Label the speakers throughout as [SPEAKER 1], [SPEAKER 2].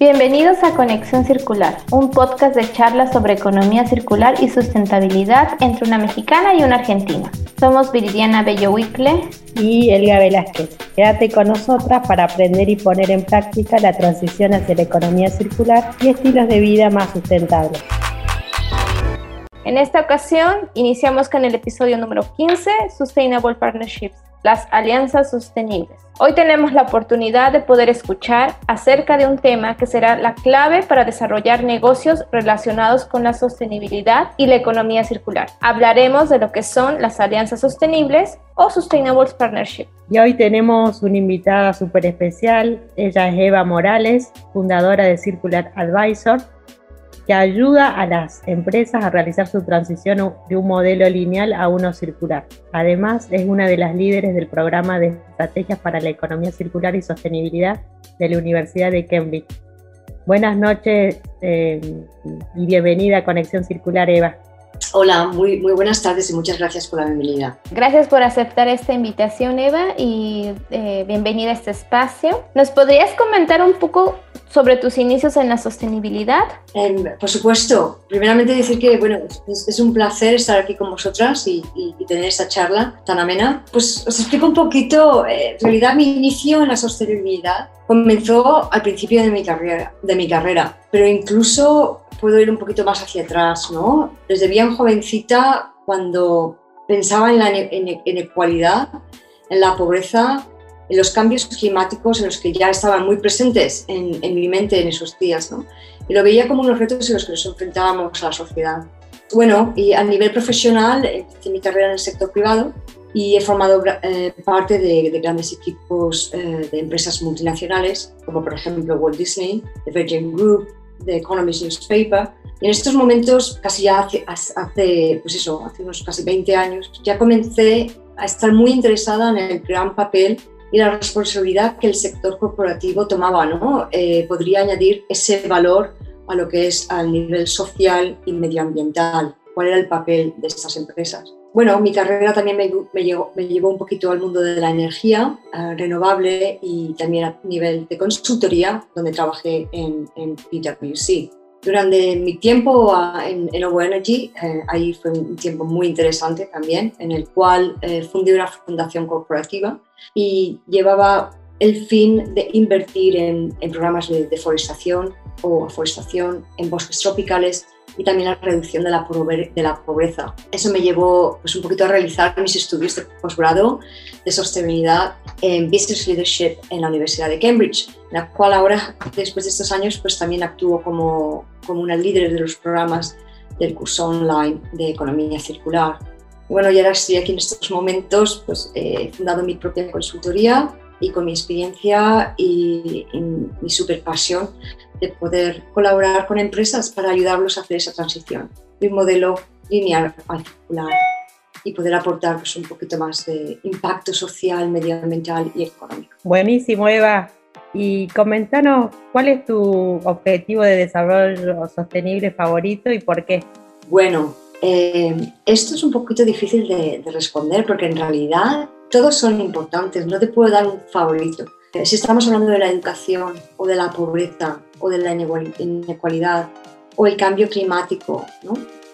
[SPEAKER 1] Bienvenidos a Conexión Circular, un podcast de charlas sobre economía circular y sustentabilidad entre una mexicana y una argentina. Somos Viridiana Bello Wickle
[SPEAKER 2] y Elga Velázquez. Quédate con nosotras para aprender y poner en práctica la transición hacia la economía circular y estilos de vida más sustentables.
[SPEAKER 1] En esta ocasión iniciamos con el episodio número 15, Sustainable Partnerships, las alianzas sostenibles. Hoy tenemos la oportunidad de poder escuchar acerca de un tema que será la clave para desarrollar negocios relacionados con la sostenibilidad y la economía circular. Hablaremos de lo que son las alianzas sostenibles o Sustainable Partnerships.
[SPEAKER 2] Y hoy tenemos una invitada súper especial. Ella es Eva Morales, fundadora de Circular Advisor que ayuda a las empresas a realizar su transición de un modelo lineal a uno circular. Además, es una de las líderes del programa de estrategias para la economía circular y sostenibilidad de la Universidad de Cambridge. Buenas noches eh, y bienvenida a Conexión Circular, Eva.
[SPEAKER 3] Hola, muy, muy buenas tardes y muchas gracias por la bienvenida.
[SPEAKER 1] Gracias por aceptar esta invitación, Eva, y eh, bienvenida a este espacio. ¿Nos podrías comentar un poco sobre tus inicios en la sostenibilidad?
[SPEAKER 3] Em, por supuesto. Primeramente decir que bueno, es, un placer estar aquí con vosotras y, tener esta charla tan amena. Pues os explico un poquito. Eh, en realidad mi inicio en la sostenibilidad comenzó al principio de mi carrera, de mi carrera pero incluso puedo ir un poquito más hacia atrás, ¿no? Desde bien jovencita, cuando pensaba en la inequalidad, en la pobreza, en los cambios climáticos en los que ya estaban muy presentes en, mi mente en esos días, ¿no? Y lo veía como unos retos en los que nos enfrentábamos a la sociedad. Bueno, y a nivel profesional, hice mi carrera en el sector privado y he formado eh, parte de, grandes equipos eh, de empresas multinacionales, como por ejemplo Walt Disney, The Virgin Group, The Economist Newspaper. Y en estos momentos, casi ya hace, hace, pues eso, hace unos casi 20 años, ya comencé a estar muy interesada en el gran papel y la responsabilidad que el sector corporativo tomaba. ¿no? Eh, podría añadir ese valor a lo que es al nivel social y medioambiental. ¿Cuál era el papel de estas empresas? Bueno, mi carrera también me, me, llevó, me llevó, un poquito al mundo de la energía eh, renovable y también a nivel de consultoría, donde trabajé en, en PwC. Durante mi tiempo en, en Ovo Energy, eh, ahí fue un tiempo muy interesante también, en el cual eh, fundé una fundación corporativa y llevaba el fin de invertir en, en programas de deforestación o aforestación en bosques tropicales y también la reducción de la, de la pobreza. Eso me llevó pues, un poquito a realizar mis estudios de posgrado de sostenibilidad en Business Leadership en la Universidad de Cambridge, la cual ahora, después de estos años, pues también actúo como, como una líder de los programas del curso online de Economía Circular. Bueno, y ahora estoy aquí en estos momentos, pues he fundado mi propia consultoría y con mi experiencia y, y mi super pasión de poder colaborar con empresas para ayudarlos a hacer esa transición de un modelo lineal a circular y poder aportar pues, un poquito más de impacto social, medioambiental y económico.
[SPEAKER 2] Buenísimo, Eva. Y comentanos cuál es tu objetivo de desarrollo sostenible favorito y por qué.
[SPEAKER 3] Bueno, eh, esto es un poquito difícil de, de responder porque en realidad todos son importantes, no te puedo dar un favorito. Eh, si estamos hablando de la educación o de la pobreza o de la inequalidad o el cambio climático,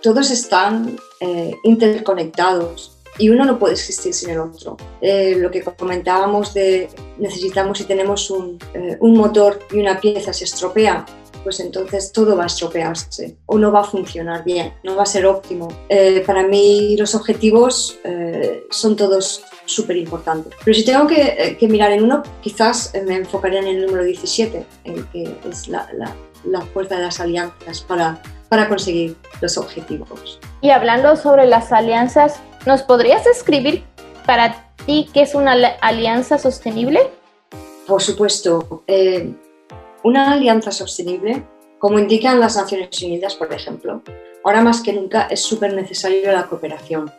[SPEAKER 3] todos están eh, interconectados y uno no puede existir sin el otro. Eh, lo que comentábamos de necesitamos si tenemos un, un motor y una pieza se estropea, pues entonces todo va a estropearse o no va a funcionar bien, no va a ser óptimo. Eh, para mí los objetivos eh, son todos súper importantes. Pero si tengo que, eh, que, mirar en uno, quizás me enfocaría en el número 17, en que es la, la, la fuerza de las alianzas para, para conseguir los objetivos.
[SPEAKER 1] Y hablando sobre las alianzas, ¿nos podrías escribir para ti qué es una alianza sostenible?
[SPEAKER 3] Por supuesto. Una alianza sostenible, como indican las Naciones Unidas, por ejemplo, ahora más que nunca es súper necesario la cooperación,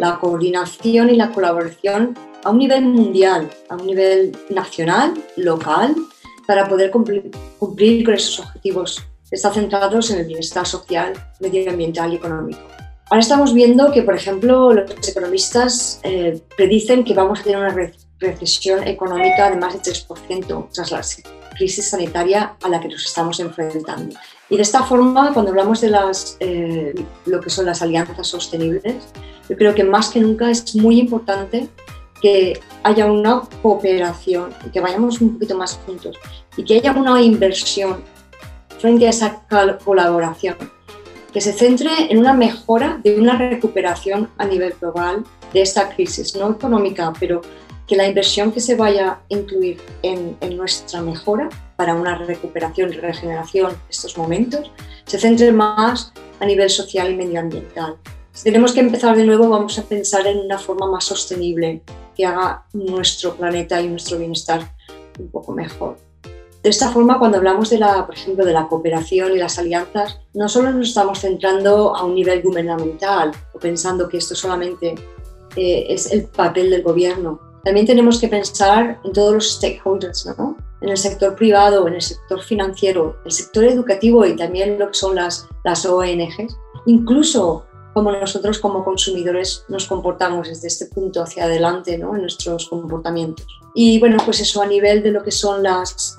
[SPEAKER 3] la coordinación y la colaboración a un nivel mundial, a un nivel nacional, local, para poder cumplir, con esos objetivos que están centrados en el bienestar social, medioambiental y económico. Ahora estamos viendo que, por ejemplo, los economistas eh, predicen que vamos a tener una recesión económica de más de 3% tras la crisis sanitaria a la que nos estamos enfrentando. Y de esta forma, cuando hablamos de las, eh, lo que son las alianzas sostenibles, yo creo que más que nunca es muy importante que haya una cooperación, que vayamos un poquito más juntos y que haya una inversión frente a esa colaboración, que se centre en una mejora de una recuperación a nivel global de esta crisis, no económica, pero que la inversión que se vaya a incluir en, nuestra mejora para una recuperación y regeneración de estos momentos se centre más a nivel social y medioambiental. Tenemos que empezar de nuevo, vamos a pensar en una forma más sostenible que haga nuestro planeta y nuestro bienestar un poco mejor. De esta forma, cuando hablamos de la, por ejemplo, de la cooperación y las alianzas, no solo nos estamos centrando a un nivel gubernamental o pensando que esto solamente eh, es el papel del gobierno, también tenemos que pensar en todos los stakeholders, ¿no? en el sector privado, en el sector financiero, el sector educativo y también lo que son las, las ONGs, incluso como nosotros como consumidores nos comportamos desde este punto hacia adelante ¿no? en nuestros comportamientos. Y bueno, pues eso a nivel de lo que son las,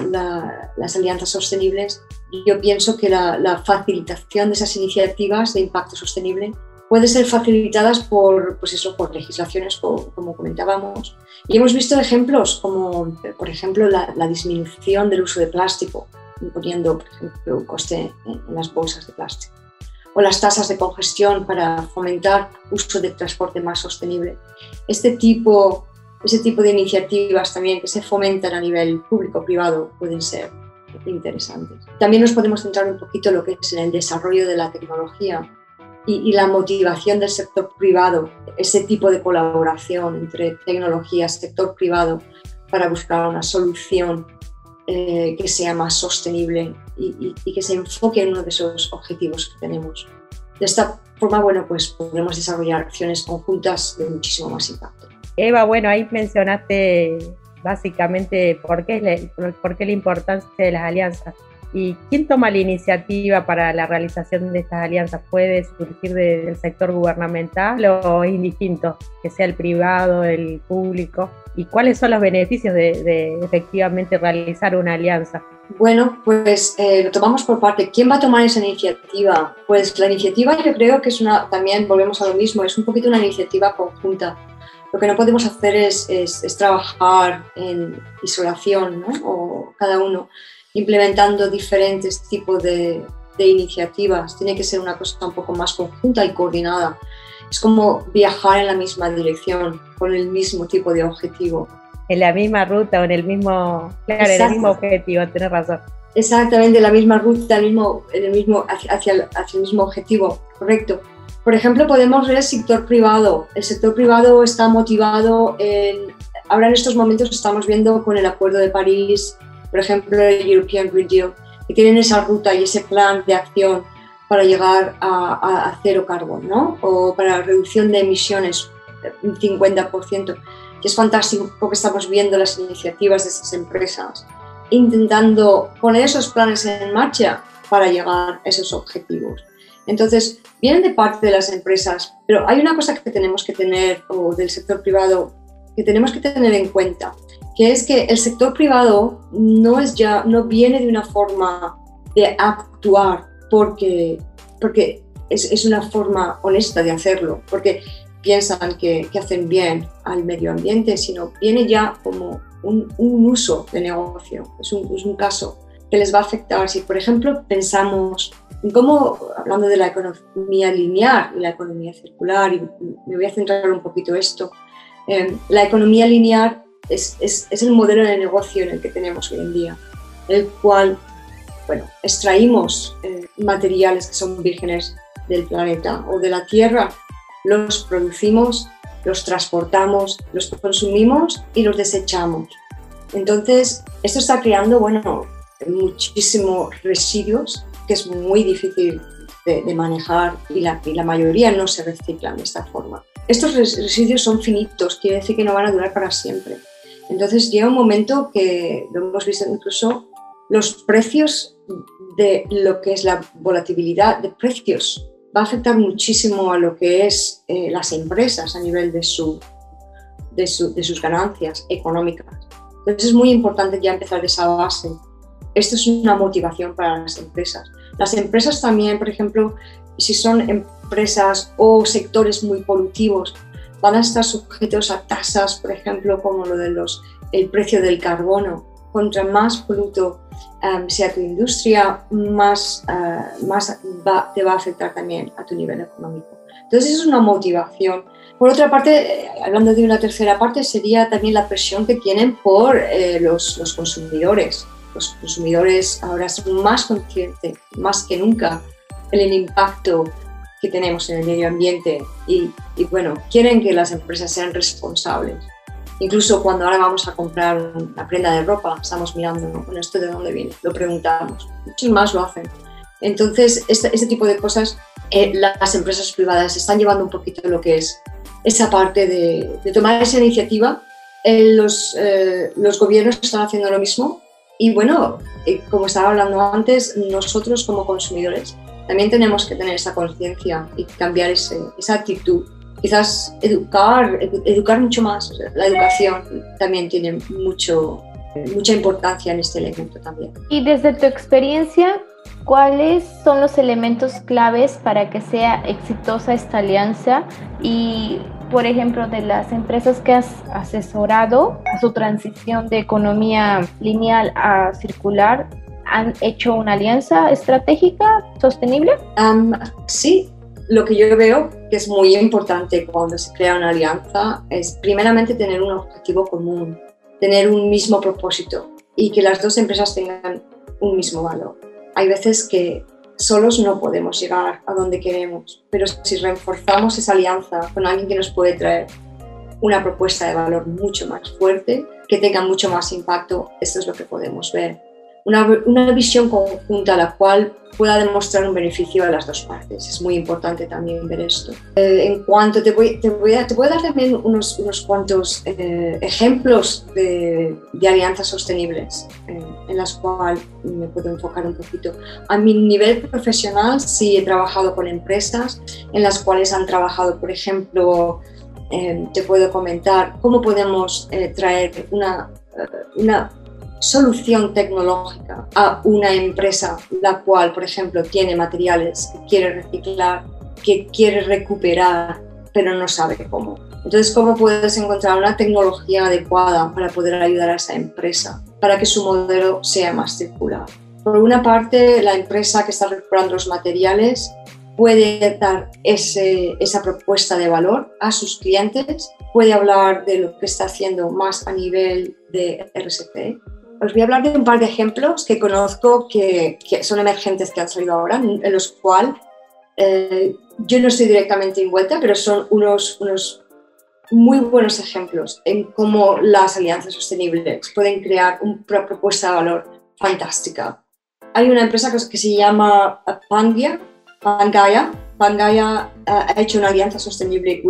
[SPEAKER 3] las alianzas sostenibles, yo pienso que la, la facilitación de esas iniciativas de impacto sostenible puede ser facilitadas por, pues eso, por legislaciones, como, comentábamos. Y hemos visto ejemplos como, por ejemplo, la, disminución del uso de plástico, imponiendo, por ejemplo, un coste en, las bolsas de plástico. O las tasas de congestión para fomentar uso de transporte más sostenible. Este tipo, ese tipo de iniciativas también que se fomentan a nivel público-privado pueden ser interesantes. También nos podemos centrar un poquito en lo que es el desarrollo de la tecnología y, la motivación del sector privado, ese tipo de colaboración entre tecnología, sector privado, para buscar una solución eh, que sea más sostenible y, que se enfoque en uno de esos objetivos que tenemos. De esta forma, bueno, pues podremos desarrollar acciones conjuntas de muchísimo más impacto.
[SPEAKER 2] Eva, bueno, ahí mencionaste básicamente por qué, por qué la importancia de las alianzas. ¿Y quién toma la iniciativa para la realización de estas alianzas? ¿Puede surgir del sector gubernamental o es indistinto, que sea el privado, el público? ¿Y cuáles son los beneficios de, efectivamente realizar una alianza?
[SPEAKER 3] Bueno, pues eh, lo tomamos por parte. ¿Quién va a tomar esa iniciativa? Pues la iniciativa yo creo que es una, también volvemos a lo mismo, es un poquito una iniciativa conjunta. Lo que no podemos hacer es, es, trabajar en isolación, ¿no? O cada uno implementando diferentes tipos de, iniciativas. Tiene que ser una cosa un poco más conjunta y coordinada. Es como viajar en la misma dirección, con el mismo tipo de objetivo.
[SPEAKER 2] En la misma ruta o en el mismo, claro, en el mismo objetivo, tienes razón.
[SPEAKER 3] Exactamente, la misma ruta, el mismo, el mismo, hacia, hacia, el mismo objetivo, correcto. Por ejemplo, podemos ver el sector privado. El sector privado está motivado en... Ahora en estos momentos estamos viendo con el Acuerdo de París por ejemplo, el European Green Deal, que tienen esa ruta y ese plan de acción para llegar a, cero carbón, ¿no? O para reducción de emisiones, un 50%, que es fantástico porque estamos viendo las iniciativas de esas empresas intentando poner esos planes en marcha para llegar a esos objetivos. Entonces, vienen de parte de las empresas, pero hay una cosa que tenemos que tener, o del sector privado, que tenemos que tener en cuenta, que es que el sector privado no, es ya, no viene de una forma de actuar porque, porque es, es una forma honesta de hacerlo, porque piensan que, que, hacen bien al medio ambiente, sino viene ya como un, un uso de negocio, es un, es un, caso que les va a afectar. Si, por ejemplo, pensamos en cómo, hablando de la economía lineal y la economía circular, y me voy a centrar un poquito esto, eh, la economía lineal es, es, el modelo de negocio en el que tenemos hoy en día, el cual, bueno, extraímos eh, materiales que son vírgenes del planeta o de la Tierra, los producimos, los transportamos, los consumimos y los desechamos. Entonces, esto está creando, bueno, muchísimos residuos que es muy difícil de, de manejar y la, y la mayoría no se reciclan de esta forma. Estos residuos son finitos, quiere decir que no van a durar para siempre. Entonces llega un momento que lo hemos visto incluso los precios de lo que es la volatilidad de precios va a afectar muchísimo a lo que es eh, las empresas a nivel de su, de, sus ganancias económicas. Entonces es muy importante ya empezar de esa base. Esto es una motivación para las empresas. Las empresas también, por ejemplo, si son empresas o sectores muy polutivos, van a estar sujetos a tasas, por ejemplo, como lo de los, el precio del carbono. Contra más poluto um, sea tu industria, más, uh, más te va a afectar también a tu nivel económico. Entonces, es una motivación. Por otra parte, eh, hablando de una tercera parte, sería también la presión que tienen por eh, los, los consumidores. Los consumidores ahora son más conscientes, más que nunca, el impacto que tenemos en el medio ambiente y, y, bueno, quieren que las empresas sean responsables. Incluso cuando ahora vamos a comprar una prenda de ropa, estamos mirando, ¿no? ¿esto de dónde viene? Lo preguntamos. Muchos más lo hacen. Entonces, este, este tipo de cosas, eh, las empresas privadas están llevando un poquito lo que es esa parte de, de tomar esa iniciativa. Eh, los, eh, los gobiernos están haciendo lo mismo. Y bueno, como estaba hablando antes, nosotros como consumidores también tenemos que tener esa conciencia y cambiar esa actitud. Quizás educar, educar mucho más. La educación también tiene mucho, mucha importancia en este elemento también.
[SPEAKER 1] Y desde tu experiencia, ¿cuáles son los elementos claves para que sea exitosa esta alianza? Y, por ejemplo, de las empresas que has asesorado a su transición de economía lineal a circular, han hecho una alianza estratégica sostenible?
[SPEAKER 3] sí, lo que yo veo que es muy importante cuando se crea una alianza es primeramente tener un objetivo común, tener un mismo propósito y que las dos empresas tengan un mismo valor. Hay veces que solos no podemos llegar a donde queremos, pero si reforzamos esa alianza con alguien que nos puede traer una propuesta de valor mucho más fuerte, que tenga mucho más impacto, esto es lo que podemos ver una, visión conjunta a la cual pueda demostrar un beneficio a las dos partes. Es muy importante también ver esto. Eh, en cuanto te voy, te voy, a, te voy a dar también unos, unos cuantos eh, ejemplos de, de, alianzas sostenibles eh, en las cuales me puedo enfocar un poquito. A mi nivel profesional sí he trabajado con empresas en las cuales han trabajado, por ejemplo, te puedo comentar cómo podemos traer una, una solución tecnológica a una empresa la cual, por ejemplo, tiene materiales que quiere reciclar, que quiere recuperar, pero no sabe cómo. Entonces, ¿cómo puedes encontrar una tecnología adecuada para poder ayudar a esa empresa para que su modelo sea más circular? Por una parte, la empresa que está recuperando los materiales puede dar esa propuesta de valor a sus clientes, puede hablar de lo que está haciendo más a nivel de RSP, os voy a hablar de un par de ejemplos que conozco que, son emergentes que han salido ahora, en los cuales eh, yo no estoy directamente envuelta, pero son unos, unos muy buenos ejemplos en cómo las alianzas sostenibles pueden crear una propuesta de valor fantástica. Hay una empresa que, se llama Pangia, Pangaya. Eh, ha hecho una alianza sostenible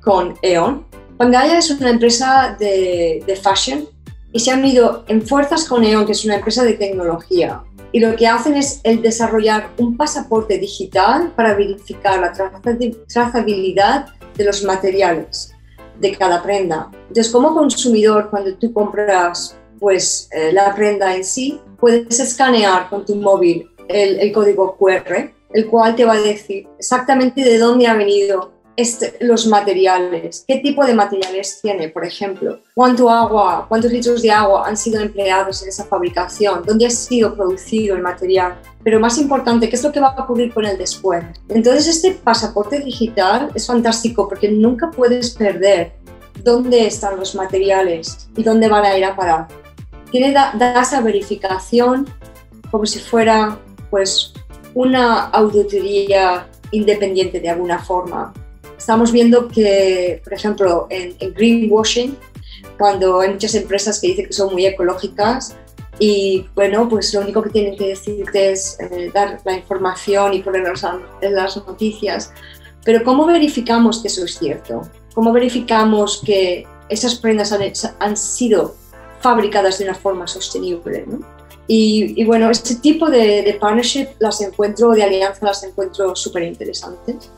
[SPEAKER 3] con E.ON. Pangaya es una empresa de, de fashion y se han unido en fuerzas con E.ON, que es una empresa de tecnología. Y lo que hacen es el desarrollar un pasaporte digital para verificar la trazabilidad de los materiales de cada prenda. Entonces, como consumidor, cuando tú compras pues, eh, la prenda en sí, puedes escanear con tu móvil el, el código QR, el cual te va a decir exactamente de dónde ha venido este, los materiales, qué tipo de materiales tiene, por ejemplo, cuánto agua, cuántos litros de agua han sido empleados en esa fabricación, dónde ha sido producido el material, pero más importante, qué es lo que va a ocurrir con el después. Entonces este pasaporte digital es fantástico porque nunca puedes perder dónde están los materiales y dónde van a ir a parar. Tiene da, esa verificación como si fuera pues una auditoría independiente de alguna forma estamos viendo que, por ejemplo, en, greenwashing, cuando hay muchas empresas que dicen que son muy ecológicas y, bueno, pues lo único que tienen que decirte es eh, dar la información y ponernos en las noticias. Pero ¿cómo verificamos que eso es cierto? ¿Cómo verificamos que esas prendas han, han sido fabricadas de una forma sostenible? Y, y, bueno, este tipo de, de partnership las encuentro, de alianza las encuentro súper interesantes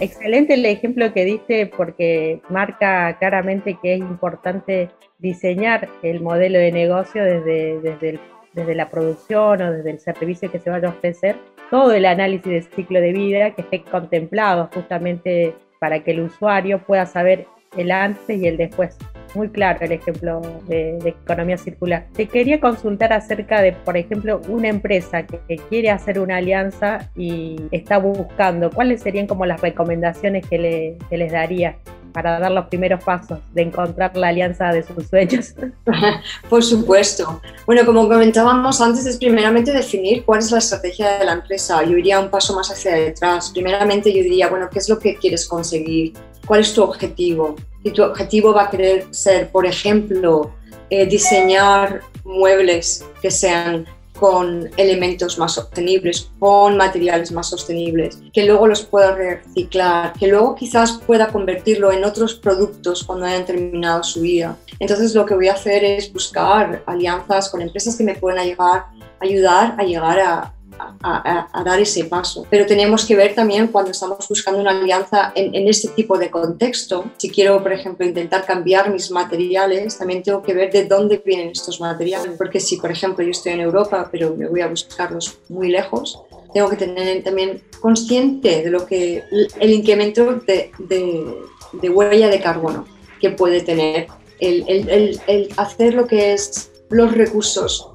[SPEAKER 2] Excelente el ejemplo que diste porque marca claramente que es importante diseñar el modelo de negocio desde, desde, desde la producción o desde el servicio que se vaya a ofrecer, todo el análisis de ciclo de vida que esté contemplado justamente para que el usuario pueda saber el antes y el después muy claro el ejemplo de, economía circular. Te quería consultar acerca de, por ejemplo, una empresa que, quiere hacer una alianza y está buscando, ¿cuáles serían como las recomendaciones que, le, que les daría? para dar los primeros pasos de encontrar la alianza de sus sueños?
[SPEAKER 3] Por supuesto. Bueno, como comentábamos antes, es primeramente definir cuál es la estrategia de la empresa. Yo iría un paso más hacia detrás. Primeramente yo diría, bueno, ¿qué es lo que quieres conseguir? ¿Cuál es tu objetivo? Y tu objetivo va a querer ser, por ejemplo, eh, diseñar muebles que sean con elementos más sostenibles, con materiales más sostenibles, que luego los pueda reciclar, que luego quizás pueda convertirlo en otros productos cuando hayan terminado su vida. Entonces lo que voy a hacer es buscar alianzas con empresas que me puedan ayudar a llegar a, a, dar ese paso. Pero tenemos que ver también cuando estamos buscando una alianza en, en, este tipo de contexto. Si quiero, por ejemplo, intentar cambiar mis materiales, también tengo que ver de dónde vienen estos materiales. Porque si, por ejemplo, yo estoy en Europa, pero me voy a buscarlos muy lejos, tengo que tener también consciente de lo que el incremento de, de, de huella de carbono que puede tener el, el, el hacer lo que es los recursos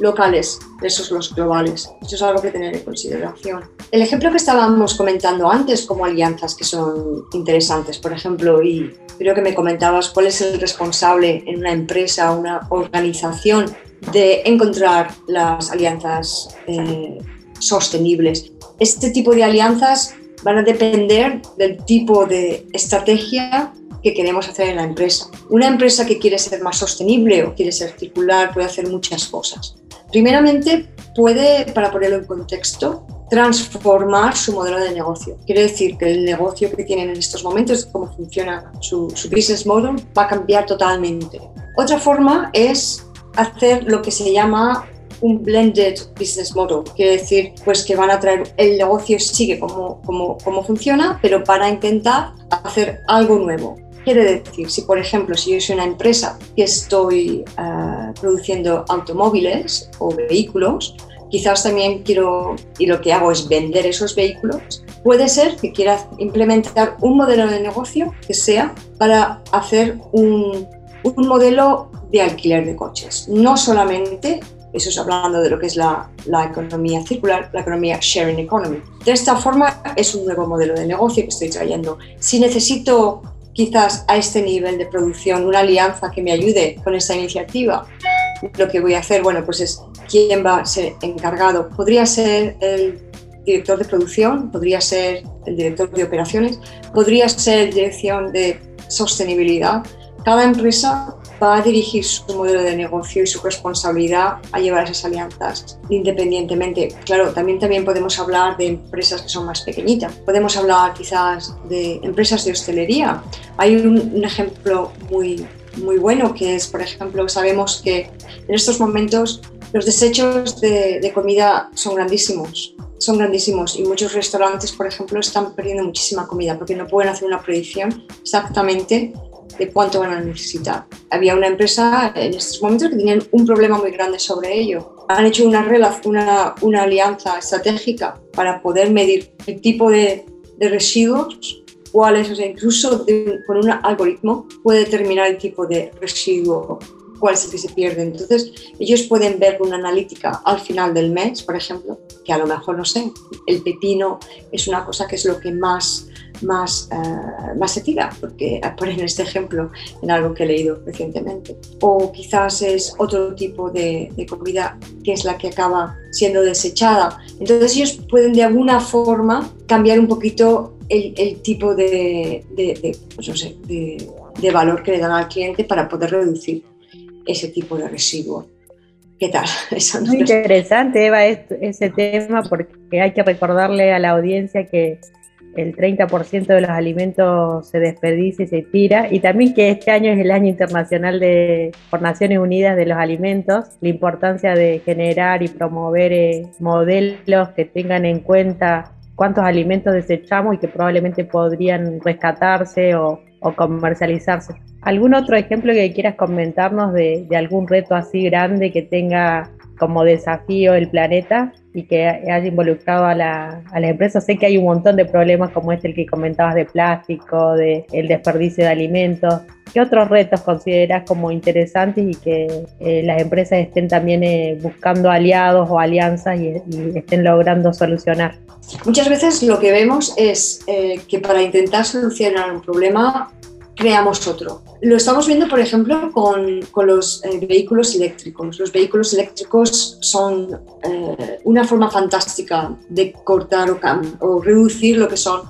[SPEAKER 3] locales esos los globales. Eso es algo que tener en consideración. El ejemplo que estábamos comentando antes como alianzas que son interesantes, por ejemplo, y creo que me comentabas cuál es el responsable en una empresa, una organización de encontrar las alianzas eh, sostenibles. Este tipo de alianzas van a depender del tipo de estrategia que queremos hacer en la empresa. Una empresa que quiere ser más sostenible o quiere ser circular puede hacer muchas cosas. Primeramente, puede, para ponerlo en contexto, transformar su modelo de negocio. Quiere decir que el negocio que tienen en estos momentos, cómo funciona su, business model, va a cambiar totalmente. Otra forma es hacer lo que se llama un blended business model, quiere decir pues que van a traer el negocio sigue como, como, como funciona, pero para intentar hacer algo nuevo. Quiere decir, si por ejemplo, si yo soy una empresa que estoy eh, produciendo automóviles o vehículos, quizás también quiero, y lo que hago es vender esos vehículos, puede ser que quiera implementar un modelo de negocio que sea para hacer un, un modelo de alquiler de coches. No solamente, eso es hablando de lo que es la, la, economía circular, la economía sharing economy. De esta forma es un nuevo modelo de negocio que estoy trayendo. Si necesito quizás a este nivel de producción, una alianza que me ayude con esta iniciativa. Lo que voy a hacer, bueno, pues es quién va a ser encargado. Podría ser el director de producción, podría ser el director de operaciones, podría ser dirección de sostenibilidad. Cada empresa va a dirigir su modelo de negocio y su responsabilidad a llevar esas alianzas independientemente. Claro, también, también podemos hablar de empresas que son más pequeñitas. Podemos hablar quizás de empresas de hostelería. Hay un, ejemplo muy, muy bueno que es, por ejemplo, sabemos que en estos momentos los desechos de, de comida son grandísimos son grandísimos y muchos restaurantes, por ejemplo, están perdiendo muchísima comida porque no pueden hacer una predicción exactamente de cuánto van a necesitar. Había una empresa en estos momentos que tenían un problema muy grande sobre ello. Han hecho una, una, una alianza estratégica para poder medir el tipo de, de residuos, cuáles, o sea, incluso con un algoritmo puede determinar el tipo de residuo cuál es el que se pierde. Entonces, ellos pueden ver una analítica al final del mes, por ejemplo, que a lo mejor, no sé, el pepino es una cosa que es lo que más más, uh, más se tira, porque ponen este ejemplo en algo que he leído recientemente. O quizás es otro tipo de, de, comida que es la que acaba siendo desechada. Entonces ellos pueden de alguna forma cambiar un poquito el, el tipo de, de, pues no sé, de, valor que le dan al cliente para poder reducir ese tipo de residuo. ¿Qué tal?
[SPEAKER 2] Eso Muy interesante, Eva, ese tema, porque hay que recordarle a la audiencia que el 30% de los alimentos se desperdicia y se tira, y también que este año es el año internacional de, por Naciones Unidas de los alimentos, la importancia de generar y promover eh, modelos que tengan en cuenta cuántos alimentos desechamos y que probablemente podrían rescatarse o, comercializarse. ¿Algún otro ejemplo que quieras comentarnos de, algún reto así grande que tenga como desafío el planeta y que haya involucrado a la, a empresa. Sé que hay un montón de problemas como este el que comentabas de plástico, de el desperdicio de alimentos. ¿Qué otros retos consideras como interesantes y que eh, las empresas estén también eh, buscando aliados o alianzas y, estén logrando solucionar?
[SPEAKER 3] Muchas veces lo que vemos es eh, que para intentar solucionar un problema creamos otro. Lo estamos viendo, por ejemplo, con, con los eh, vehículos eléctricos. Los vehículos eléctricos son eh, una forma fantástica de cortar o, o, reducir lo que son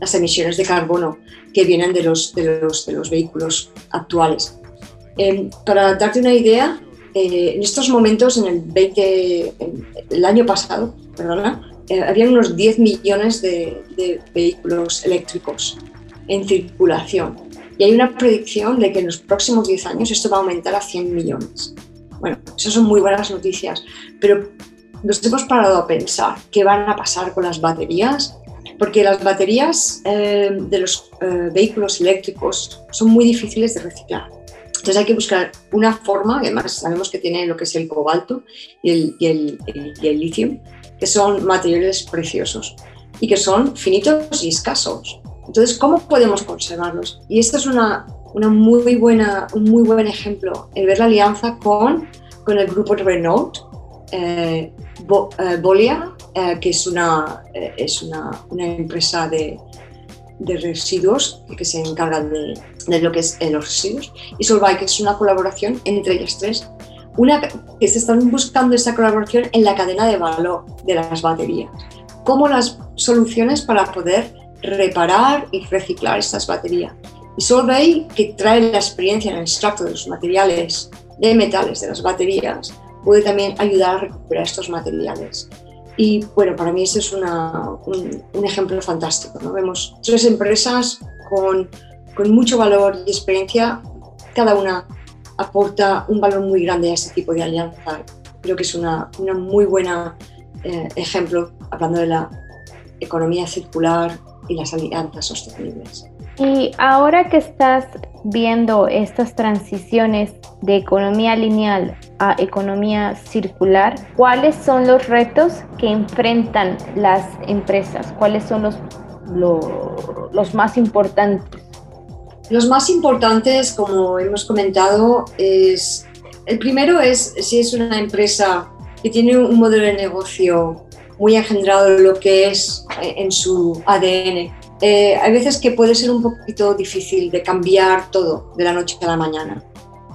[SPEAKER 3] las emisiones de carbono que vienen de los, de los, de los vehículos actuales. Em, para darte una idea, eh, en estos momentos, en el, 20, el año pasado, perdona, había unos 10 millones de, de vehículos eléctricos en circulación y hay una predicción de que en los próximos 10 años esto va a aumentar a 100 millones. Bueno, esas son muy buenas noticias, pero nos hemos parado a pensar qué van a pasar con las baterías, porque las baterías eh, de los eh, vehículos eléctricos son muy difíciles de reciclar. Entonces hay que buscar una forma, además sabemos que tiene lo que es el cobalto y el, y y el litio, que son materiales preciosos y que son finitos y escasos. Entonces, ¿cómo podemos conservarlos? Y esto es una, una muy buena, un muy buen ejemplo, el ver la alianza con, con el grupo Renault, eh, eh Bolia, eh, que es una, eh, es una, una empresa de, de, residuos que se encarga de, de, lo que es los residuos, y Solvay, que es una colaboración entre ellas tres, una que se están buscando esa colaboración en la cadena de valor de las baterías, como las soluciones para poder reparar y reciclar estas baterías. Y Solvay, que trae la experiencia en el extracto de los materiales de metales de las baterías, puede también ayudar a recuperar estos materiales. Y bueno, para mí ese es una, un, ejemplo fantástico. ¿no? Vemos tres empresas con, con, mucho valor y experiencia, cada una aporta un valor muy grande a este tipo de alianza. Creo que es una, una muy buena eh, ejemplo, hablando de la economía circular, y las alianzas sostenibles.
[SPEAKER 1] Y ahora que estás viendo estas transiciones de economía lineal a economía circular, ¿cuáles son los retos que enfrentan las empresas? ¿Cuáles son los, los, más importantes?
[SPEAKER 3] Los más importantes, como hemos comentado, es el primero es si es una empresa que tiene un modelo de negocio muy engendrado lo que es eh, en su ADN. Eh, hay veces que puede ser un poquito difícil de cambiar todo de la noche a la mañana.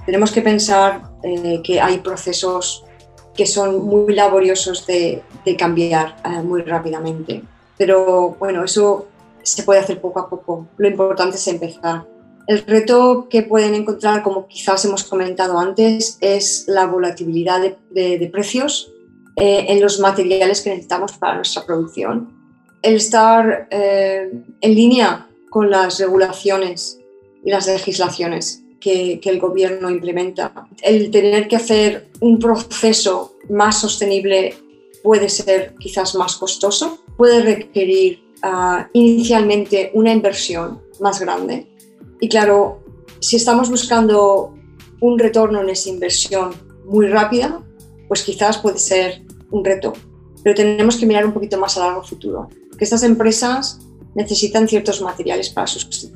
[SPEAKER 3] Tenemos que pensar eh, que hay procesos que son muy laboriosos de, de cambiar muy rápidamente. Pero bueno, eso se puede hacer poco a poco. Lo importante es empezar. El reto que pueden encontrar, como quizás hemos comentado antes, es la volatilidad de, de, de precios eh, en los materiales que necesitamos para nuestra producción. El estar eh, en línea con las regulaciones y las legislaciones que, el gobierno implementa. El tener que hacer un proceso más sostenible puede ser quizás más costoso, puede requerir uh, inicialmente una inversión más grande. Y claro, si estamos buscando un retorno en esa inversión muy rápida, pues quizás puede ser un reto, pero tenemos que mirar un poquito más a largo futuro, que estas empresas necesitan ciertos materiales para subsistir.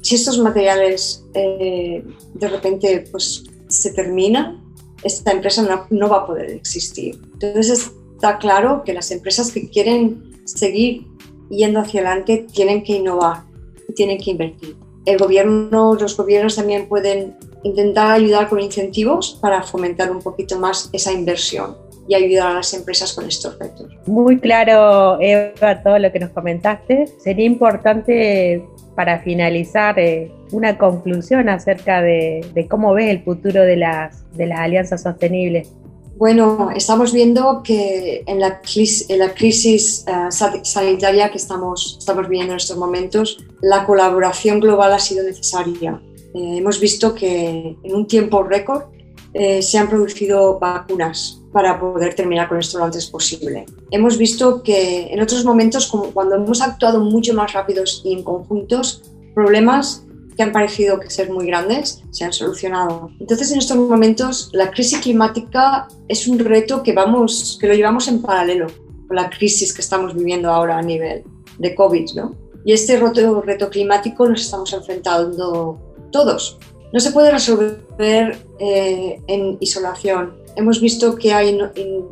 [SPEAKER 3] Si estos materiales eh, de repente pues, se terminan, esta empresa no, no va a poder existir. Entonces está claro que las empresas que quieren seguir yendo hacia adelante tienen que innovar y tienen que invertir. El gobierno, los gobiernos también pueden intentar ayudar con incentivos para fomentar un poquito más esa inversión y ayudar a las empresas con estos retos.
[SPEAKER 2] Muy claro, Eva, todo lo que nos comentaste. Sería importante para finalizar eh, una conclusión acerca de, cómo ves el futuro de las, de las alianzas sostenibles.
[SPEAKER 3] Bueno, estamos viendo que en la, crisis, en la crisis uh, sanitaria que estamos, estamos viviendo en estos momentos, la colaboración global ha sido necesaria eh, hemos visto que en un tiempo récord eh, se han producido vacunas para poder terminar con esto lo antes posible. Hemos visto que en otros momentos, como cuando hemos actuado mucho más rápidos y en conjuntos, problemas que han parecido que ser muy grandes se han solucionado. Entonces, en estos momentos, la crisis climática es un reto que, vamos, que lo llevamos en paralelo con la crisis que estamos viviendo ahora a nivel de COVID. ¿no? Y este reto, reto climático nos estamos enfrentando todos. No se puede resolver eh, en isolación. Hemos visto que hay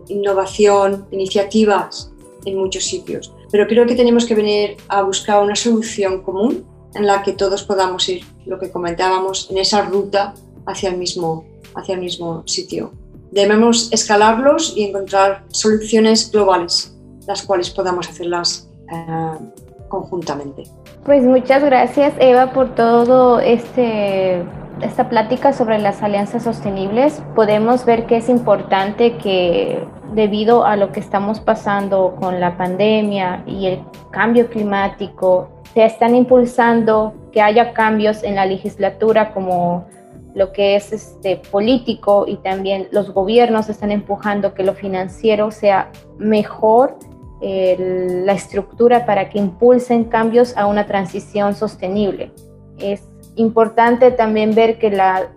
[SPEAKER 3] innovación, iniciativas en muchos sitios, pero creo que tenemos que venir a buscar una solución común en la que todos podamos ir, lo que comentábamos, en esa ruta hacia el mismo, hacia el mismo sitio. Debemos escalarlos y encontrar soluciones globales, las cuales podamos hacerlas eh, conjuntamente.
[SPEAKER 1] Pues muchas gracias Eva por todo este esta plática sobre las alianzas sostenibles, podemos ver que es importante que debido a lo que estamos pasando con la pandemia y el cambio climático, se están impulsando que haya cambios en la legislatura como lo que es este político y también los gobiernos están empujando que lo financiero sea mejor la estructura para que impulsen cambios a una transición sostenible. Es importante también ver que la,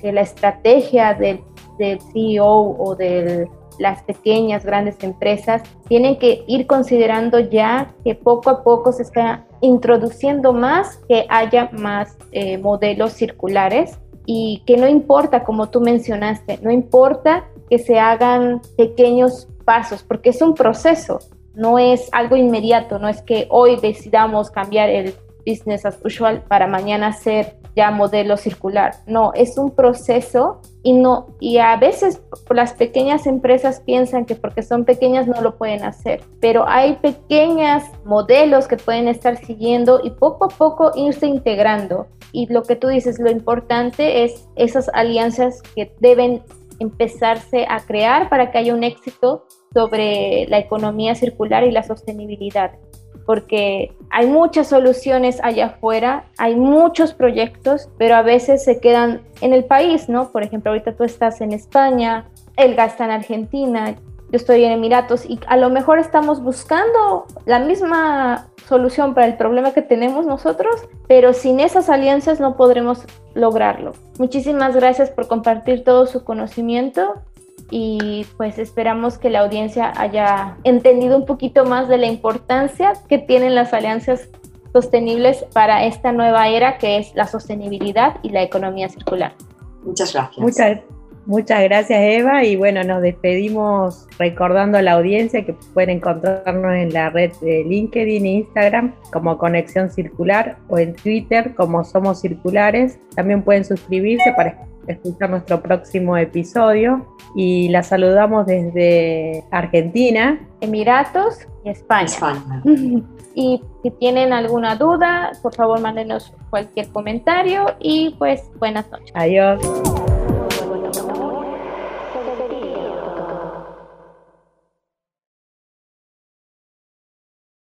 [SPEAKER 1] que la estrategia del, del CEO o de las pequeñas, grandes empresas tienen que ir considerando ya que poco a poco se está introduciendo más, que haya más eh, modelos circulares y que no importa, como tú mencionaste, no importa que se hagan pequeños pasos, porque es un proceso, no es algo inmediato, no es que hoy decidamos cambiar el business as usual para mañana ser ya modelo circular. No, es un proceso y no y a veces las pequeñas empresas piensan que porque son pequeñas no lo pueden hacer, pero hay pequeños modelos que pueden estar siguiendo y poco a poco irse integrando. Y lo que tú dices, lo importante es esas alianzas que deben empezarse a crear para que haya un éxito sobre la economía circular y la sostenibilidad porque hay muchas soluciones allá afuera, hay muchos proyectos, pero a veces se quedan en el país, ¿no? Por ejemplo, ahorita tú estás en España, él gasta en Argentina, yo estoy en Emiratos y a lo mejor estamos buscando la misma solución para el problema que tenemos nosotros, pero sin esas alianzas no podremos lograrlo. Muchísimas gracias por compartir todo su conocimiento y pues esperamos que la audiencia haya entendido un poquito más de la importancia que tienen las alianzas sostenibles para esta nueva era que es la sostenibilidad y la economía circular.
[SPEAKER 3] Muchas gracias.
[SPEAKER 2] Muchas, muchas gracias Eva y bueno, nos despedimos recordando a la audiencia que pueden encontrarnos en la red de LinkedIn e Instagram como Conexión Circular o en Twitter como Somos Circulares. También pueden suscribirse para escuchar nuestro próximo episodio y la saludamos desde Argentina,
[SPEAKER 1] Emiratos y España.
[SPEAKER 3] España.
[SPEAKER 1] y si tienen alguna duda, por favor mándenos cualquier comentario y pues buenas noches.
[SPEAKER 2] Adiós.